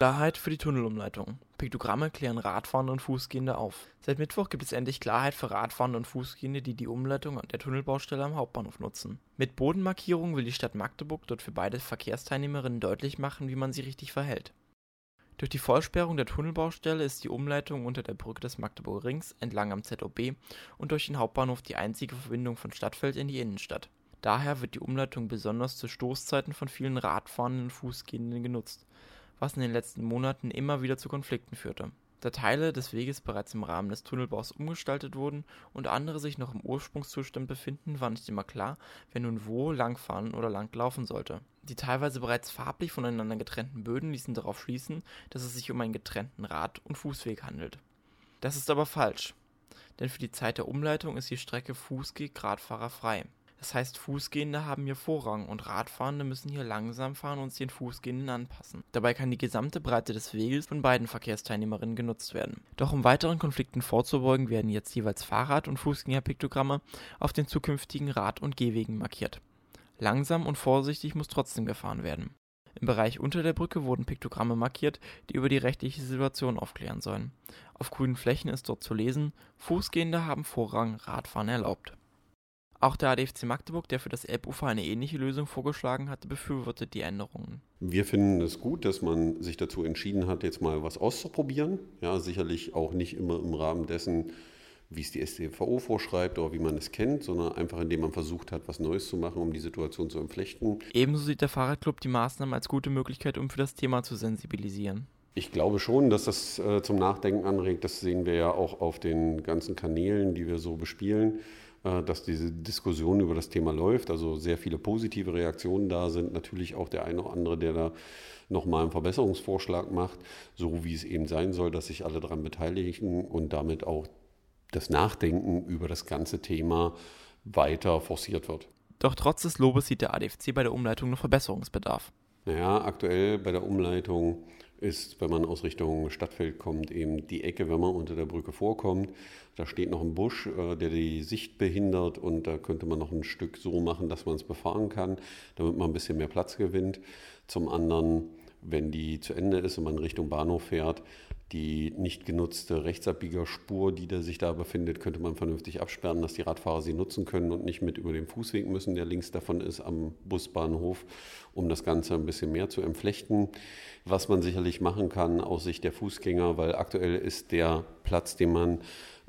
Klarheit für die Tunnelumleitung. Piktogramme klären Radfahrende und Fußgehende auf. Seit Mittwoch gibt es endlich Klarheit für Radfahrende und Fußgehende, die die Umleitung der Tunnelbaustelle am Hauptbahnhof nutzen. Mit Bodenmarkierung will die Stadt Magdeburg dort für beide Verkehrsteilnehmerinnen deutlich machen, wie man sich richtig verhält. Durch die Vollsperrung der Tunnelbaustelle ist die Umleitung unter der Brücke des Magdeburger Rings entlang am ZOB und durch den Hauptbahnhof die einzige Verbindung von Stadtfeld in die Innenstadt. Daher wird die Umleitung besonders zu Stoßzeiten von vielen Radfahrenden und Fußgehenden genutzt was in den letzten Monaten immer wieder zu Konflikten führte. Da Teile des Weges bereits im Rahmen des Tunnelbaus umgestaltet wurden und andere sich noch im Ursprungszustand befinden, war nicht immer klar, wer nun wo langfahren oder langlaufen sollte. Die teilweise bereits farblich voneinander getrennten Böden ließen darauf schließen, dass es sich um einen getrennten Rad- und Fußweg handelt. Das ist aber falsch, denn für die Zeit der Umleitung ist die Strecke Fußgeg-Radfahrer frei. Das heißt, Fußgehende haben hier Vorrang und Radfahrende müssen hier langsam fahren und sich den Fußgehenden anpassen. Dabei kann die gesamte Breite des Weges von beiden Verkehrsteilnehmerinnen genutzt werden. Doch um weiteren Konflikten vorzubeugen, werden jetzt jeweils Fahrrad- und Fußgängerpiktogramme auf den zukünftigen Rad- und Gehwegen markiert. Langsam und vorsichtig muss trotzdem gefahren werden. Im Bereich unter der Brücke wurden Piktogramme markiert, die über die rechtliche Situation aufklären sollen. Auf grünen Flächen ist dort zu lesen, Fußgehende haben Vorrang, Radfahren erlaubt. Auch der ADFC Magdeburg, der für das Elbufer eine ähnliche Lösung vorgeschlagen hatte, befürwortet die Änderungen. Wir finden es gut, dass man sich dazu entschieden hat, jetzt mal was auszuprobieren. Ja, sicherlich auch nicht immer im Rahmen dessen, wie es die StVO vorschreibt oder wie man es kennt, sondern einfach indem man versucht hat, was Neues zu machen, um die Situation zu entflechten. Ebenso sieht der Fahrradclub die Maßnahmen als gute Möglichkeit, um für das Thema zu sensibilisieren. Ich glaube schon, dass das äh, zum Nachdenken anregt. Das sehen wir ja auch auf den ganzen Kanälen, die wir so bespielen. Äh, dass diese Diskussion über das Thema läuft, also sehr viele positive Reaktionen da sind, natürlich auch der eine oder andere, der da nochmal einen Verbesserungsvorschlag macht, so wie es eben sein soll, dass sich alle daran beteiligen und damit auch das Nachdenken über das ganze Thema weiter forciert wird. Doch trotz des Lobes sieht der ADFC bei der Umleitung noch Verbesserungsbedarf. Naja, aktuell bei der Umleitung ist, wenn man aus Richtung Stadtfeld kommt, eben die Ecke, wenn man unter der Brücke vorkommt. Da steht noch ein Busch, äh, der die Sicht behindert und da könnte man noch ein Stück so machen, dass man es befahren kann, damit man ein bisschen mehr Platz gewinnt. Zum anderen, wenn die zu Ende ist und man Richtung Bahnhof fährt, die nicht genutzte Rechtsabbiegerspur, die da sich da befindet, könnte man vernünftig absperren, dass die Radfahrer sie nutzen können und nicht mit über den Fußweg müssen, der links davon ist am Busbahnhof, um das Ganze ein bisschen mehr zu entflechten. Was man sicherlich machen kann aus Sicht der Fußgänger, weil aktuell ist der Platz, den man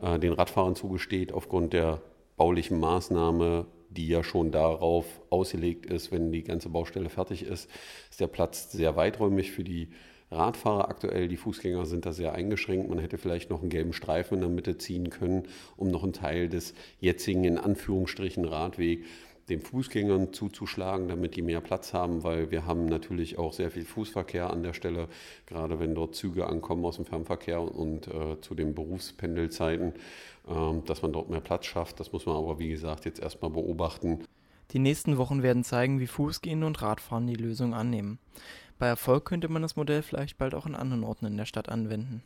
äh, den Radfahrern zugesteht, aufgrund der baulichen Maßnahme die ja schon darauf ausgelegt ist, wenn die ganze Baustelle fertig ist, ist der Platz sehr weiträumig für die Radfahrer aktuell, die Fußgänger sind da sehr eingeschränkt. Man hätte vielleicht noch einen gelben Streifen in der Mitte ziehen können, um noch einen Teil des jetzigen in Anführungsstrichen Radweg den Fußgängern zuzuschlagen, damit die mehr Platz haben, weil wir haben natürlich auch sehr viel Fußverkehr an der Stelle, gerade wenn dort Züge ankommen aus dem Fernverkehr und äh, zu den Berufspendelzeiten, äh, dass man dort mehr Platz schafft. Das muss man aber, wie gesagt, jetzt erstmal beobachten. Die nächsten Wochen werden zeigen, wie Fußgehende und Radfahren die Lösung annehmen. Bei Erfolg könnte man das Modell vielleicht bald auch in anderen Orten in der Stadt anwenden.